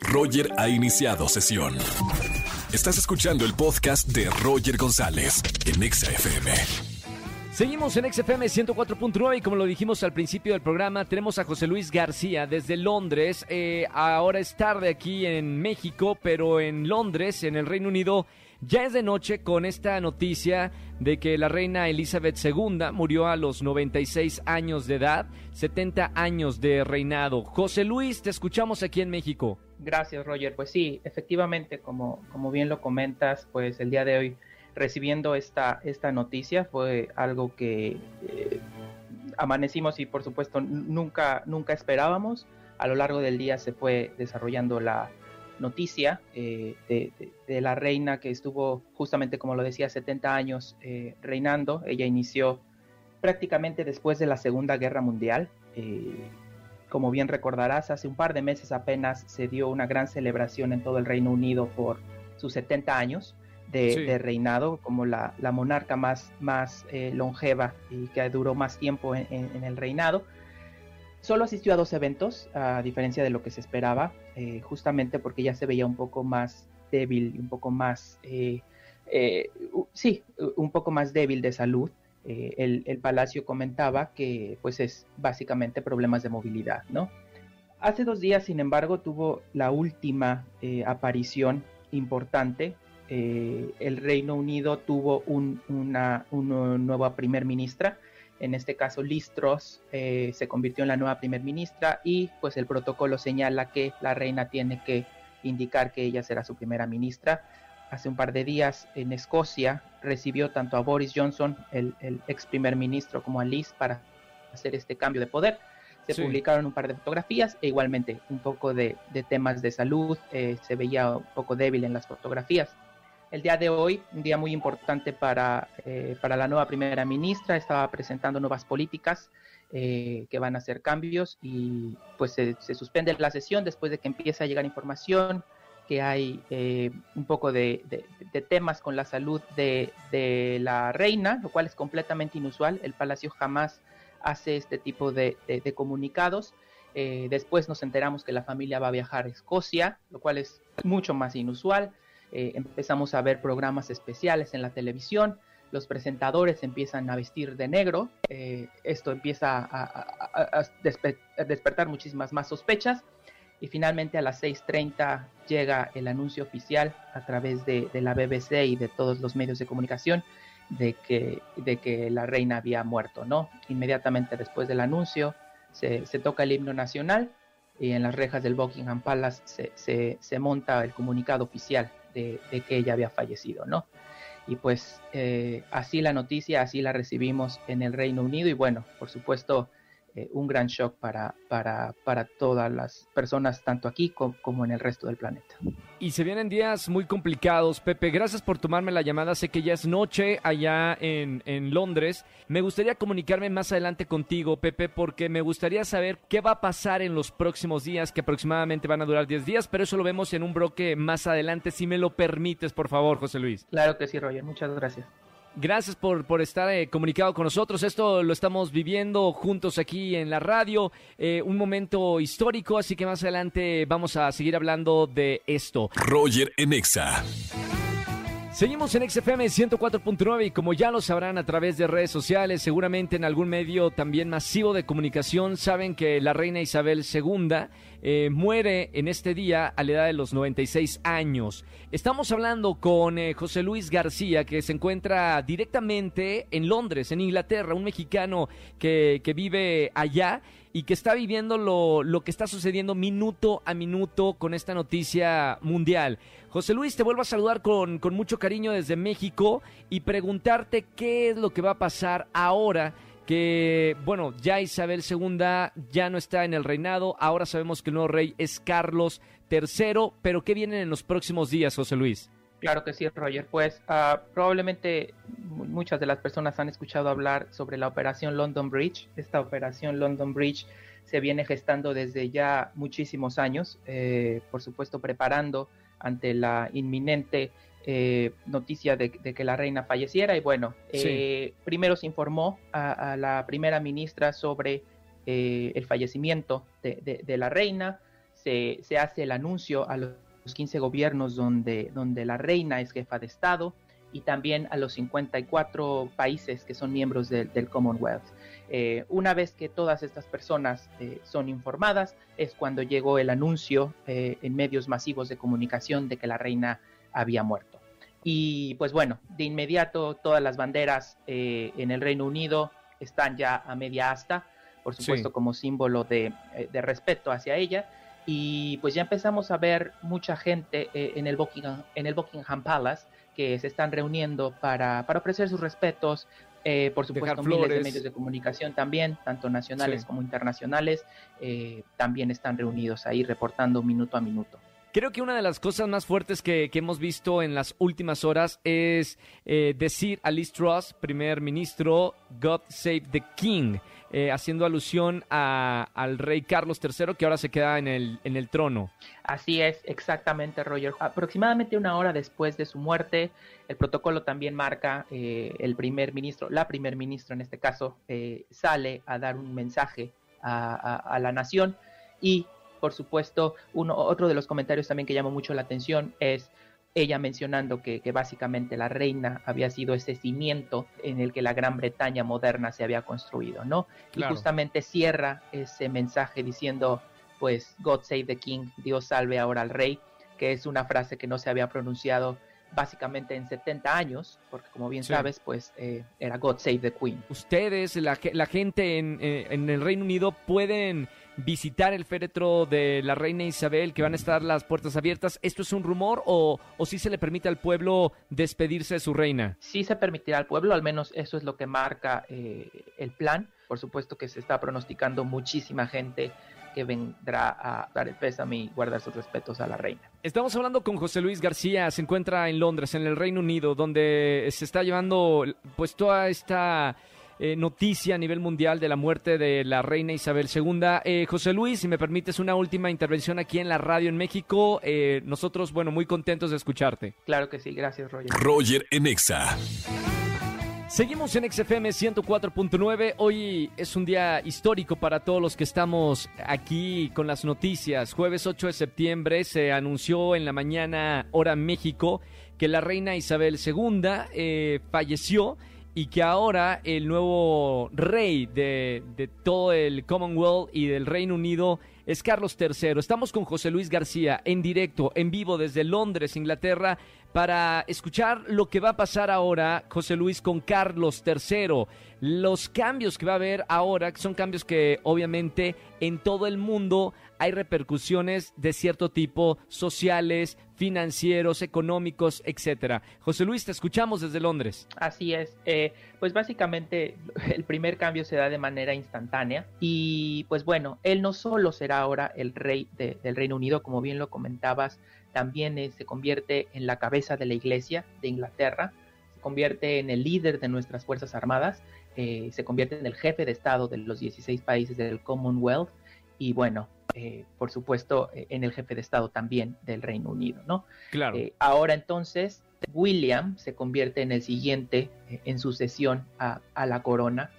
Roger ha iniciado sesión. Estás escuchando el podcast de Roger González en XFM. Seguimos en XFM 104.9 y como lo dijimos al principio del programa, tenemos a José Luis García desde Londres. Eh, ahora es tarde aquí en México, pero en Londres, en el Reino Unido, ya es de noche con esta noticia de que la reina Elizabeth II murió a los 96 años de edad, 70 años de reinado. José Luis, te escuchamos aquí en México. Gracias, Roger. Pues sí, efectivamente, como, como bien lo comentas, pues el día de hoy recibiendo esta, esta noticia fue algo que eh, amanecimos y por supuesto nunca, nunca esperábamos. A lo largo del día se fue desarrollando la noticia eh, de, la reina que estuvo justamente, como lo decía, 70 años eh, reinando. Ella inició prácticamente después de la Segunda Guerra Mundial. Como bien recordarás, hace un par de meses apenas se dio una gran celebración en todo el Reino Unido por sus 70 años de, reinado, como la, monarca más, más eh, longeva y que duró más tiempo en, el reinado. Solo asistió a dos eventos, a diferencia de lo que se esperaba, eh, justamente porque ya se veía un poco más débil, un poco más, eh, sí, un poco más débil de salud. El, el, palacio comentaba que pues es básicamente problemas de movilidad, ¿no? Hace dos días, sin embargo, tuvo la última aparición importante eh, el Reino Unido tuvo una, nueva primer ministra, en este caso Liz Truss eh, se convirtió en la nueva primer ministra y pues el protocolo señala que la reina tiene que indicar que ella será su primera ministra. Hace un par de días en Escocia recibió tanto a Boris Johnson, el, ex primer ministro, como a Liz para hacer este cambio de poder. Se publicaron un par de fotografías e igualmente un poco de, temas de salud. Eh, se veía un poco débil en las fotografías el día de hoy, un día muy importante para, eh, para la nueva primera ministra, estaba presentando nuevas políticas eh, que van a hacer cambios y pues se, suspende la sesión después de que empiece a llegar información que hay eh, un poco de, temas con la salud de, la reina, lo cual es completamente inusual. El Palacio jamás hace este tipo de, comunicados. después nos enteramos que la familia va a viajar a Escocia, lo cual es mucho más inusual. Eh, empezamos a ver programas especiales en la televisión, los presentadores empiezan a vestir de negro, eh, esto empieza a, despertar muchísimas más sospechas y finalmente a las 6.30 llega el anuncio oficial a través de, la BBC y de todos los medios de comunicación de que, de que la reina había muerto, ¿no? Inmediatamente después del anuncio se, toca el himno nacional y en las rejas del Buckingham Palace se, se monta el comunicado oficial de, que ella había fallecido, ¿no? Y pues eh, así la noticia, así la recibimos en el Reino Unido y bueno, por supuesto eh, un gran shock para, para, para, todas las personas, tanto aquí como, en el resto del planeta. Y se vienen días muy complicados, Pepe. Gracias por tomarme la llamada. Sé que ya es noche allá en, en Londres. Me gustaría comunicarme más adelante contigo, Pepe, porque me gustaría saber qué va a pasar en los próximos días, que aproximadamente van a durar 10 días, pero eso lo vemos en un bloque más adelante, si me lo permites, por favor, José Luis. Claro que sí, Roger. Muchas gracias. Gracias por, por estar eh, comunicado con nosotros. Esto lo estamos viviendo juntos aquí en la radio. Eh, un momento histórico, así que más adelante vamos a seguir hablando de esto. Roger Enexa. Seguimos en XFM 104.9 y como ya lo sabrán a través de redes sociales, seguramente en algún medio también masivo de comunicación, saben que la reina Isabel II eh, muere en este día a la edad de los 96 años. Estamos hablando con eh, José Luis García, que se encuentra directamente en Londres, en Inglaterra, un mexicano que, que vive allá y que está viviendo lo, lo, que está sucediendo minuto a minuto con esta noticia mundial. José Luis, te vuelvo a saludar con, con mucho cariño desde México y preguntarte qué es lo que va a pasar ahora que, bueno, ya Isabel II ya no está en el reinado, ahora sabemos que el nuevo rey es Carlos III, pero ¿qué vienen en los próximos días, José Luis? Claro que sí, Roger. Pues uh, probablemente muchas de las personas han escuchado hablar sobre la operación London Bridge. Esta operación London Bridge se viene gestando desde ya muchísimos años, eh, por supuesto preparando ante la inminente eh, noticia de, que la reina falleciera. Y bueno, eh, primero se informó a, la primera ministra sobre el fallecimiento de, de la reina se, se hace el anuncio a los 15 gobiernos donde, donde la reina es jefa de Estado y también a los 54 países que son miembros del Commonwealth. Eh, una vez que todas estas personas eh, son informadas, es cuando llegó el anuncio eh, en medios masivos de comunicación de que la reina había muerto. Y pues bueno, de inmediato todas las banderas en el Reino Unido están ya a media asta, por supuesto como símbolo de, respeto hacia ella. Y pues ya empezamos a ver mucha gente en, el Buckingham, en el Buckingham Palace que se están reuniendo para, para ofrecer sus respetos, eh, por supuesto miles de medios de comunicación también, tanto nacionales como internacionales, eh, también están reunidos ahí reportando minuto a minuto. Creo que una de las cosas más fuertes que, hemos visto en las últimas horas es eh, decir a Liz Truss, primer ministro, God Save the King. Eh, haciendo alusión al rey Carlos III que ahora se queda en el, en el trono. Así es, exactamente, Roger. Aproximadamente una hora después de su muerte, el protocolo también marca eh, el primer ministro, la primer ministro en este caso, sale a dar un mensaje a, la nación y, por supuesto, uno, otro de los comentarios también que llamó mucho la atención es ella mencionando que, básicamente la reina había sido ese cimiento en el que la Gran Bretaña moderna se había construido, ¿no? Y justamente cierra ese mensaje diciendo, pues, God save the king, Dios salve ahora al rey, que es una frase que no se había pronunciado básicamente en 70 años, porque como bien sabes, pues eh, era God Save the Queen. Ustedes, la, la gente en, eh, en, el Reino Unido, pueden visitar el féretro de la reina Isabel, que van a estar las puertas abiertas. ¿Esto es un rumor o, o sí se le permite al pueblo despedirse de su reina? Sí se permitirá al pueblo, al menos eso es lo que marca eh, el plan. Por supuesto que se está pronosticando muchísima gente que vendrá a dar el pésame y guardar sus respetos a la reina. Estamos hablando con José Luis García, se encuentra en Londres, en el Reino Unido, donde se está llevando pues toda esta eh, noticia a nivel mundial de la muerte de la reina Isabel II. Eh, José Luis, si me permites una última intervención aquí en la radio en México, eh, nosotros, bueno, muy contentos de escucharte. Claro que sí, gracias Roger. Roger Enexa. Seguimos en XFM 104.9. Hoy es un día histórico para todos los que estamos aquí con las noticias. Jueves 8 de septiembre se anunció en la mañana hora México que la reina Isabel II falleció y que ahora el nuevo rey de, todo el Commonwealth y del Reino Unido es Carlos III. Estamos con José Luis García en directo, en vivo desde Londres, Inglaterra, para escuchar lo que va a pasar ahora, José Luis, con Carlos III. Los cambios que va a haber ahora son cambios que obviamente en todo el mundo hay repercusiones de cierto tipo, sociales, financieros, económicos, etcétera. José Luis, te escuchamos desde Londres. Así es. Eh, pues básicamente el primer cambio se da de manera instantánea y pues bueno, él no solo será ahora el rey del Reino Unido, como bien lo comentabas, también eh, se convierte en la cabeza de la Iglesia de Inglaterra, se convierte en el líder de nuestras Fuerzas Armadas, eh, se convierte en el jefe de Estado de los 16 países del Commonwealth y bueno, eh, por supuesto, en el jefe de Estado también del Reino Unido, ¿no? Claro. Ahora entonces, William se convierte en el siguiente en sucesión a, a la corona.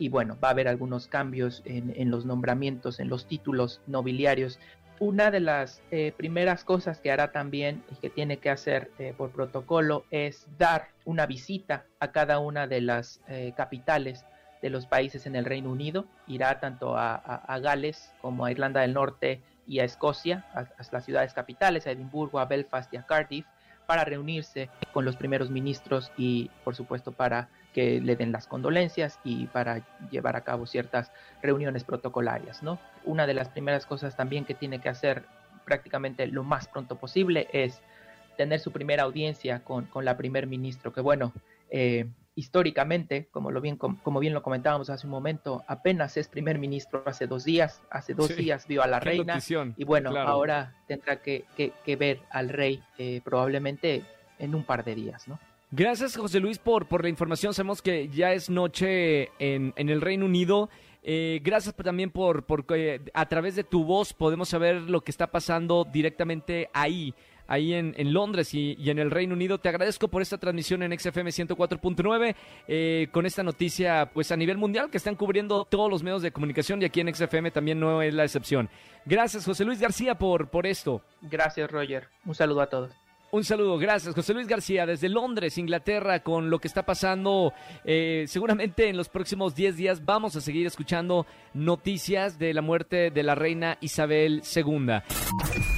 y bueno, va a haber algunos cambios en, en, los nombramientos, en los títulos nobiliarios. Una de las primeras cosas que hará también y que tiene que hacer por protocolo es dar una visita a cada una de las capitales de los países en el Reino Unido. Irá tanto a, Gales como a Irlanda del Norte y a Escocia, a, las ciudades capitales, a Edimburgo, a Belfast y a Cardiff, para reunirse con los primeros ministros y, por supuesto, para que le den las condolencias y para llevar a cabo ciertas reuniones protocolarias, ¿no? Una de las primeras cosas también que tiene que hacer prácticamente lo más pronto posible es tener su primera audiencia con, con la primer ministro, que bueno, eh, históricamente, como, lo bien, como, bien lo comentábamos hace un momento, apenas es primer ministro hace dos días, hace dos días vio a la reina y bueno, ahora tendrá que, ver al rey eh, probablemente en un par de días, ¿no? Gracias José Luis por, por la información, sabemos que ya es noche en, en el Reino Unido. Eh, gracias también por, por a través de tu voz podemos saber lo que está pasando directamente ahí ahí en, en Londres y, y, en el Reino Unido. Te agradezco por esta transmisión en XFM 104.9 eh, con esta noticia pues a nivel mundial que están cubriendo todos los medios de comunicación y aquí en XFM también no es la excepción. Gracias José Luis García por, por esto. Gracias Roger. Un saludo a todos. Un saludo, gracias. José Luis García, desde Londres, Inglaterra, con lo que está pasando. Eh, seguramente en los próximos 10 días vamos a seguir escuchando noticias de la muerte de la reina Isabel II.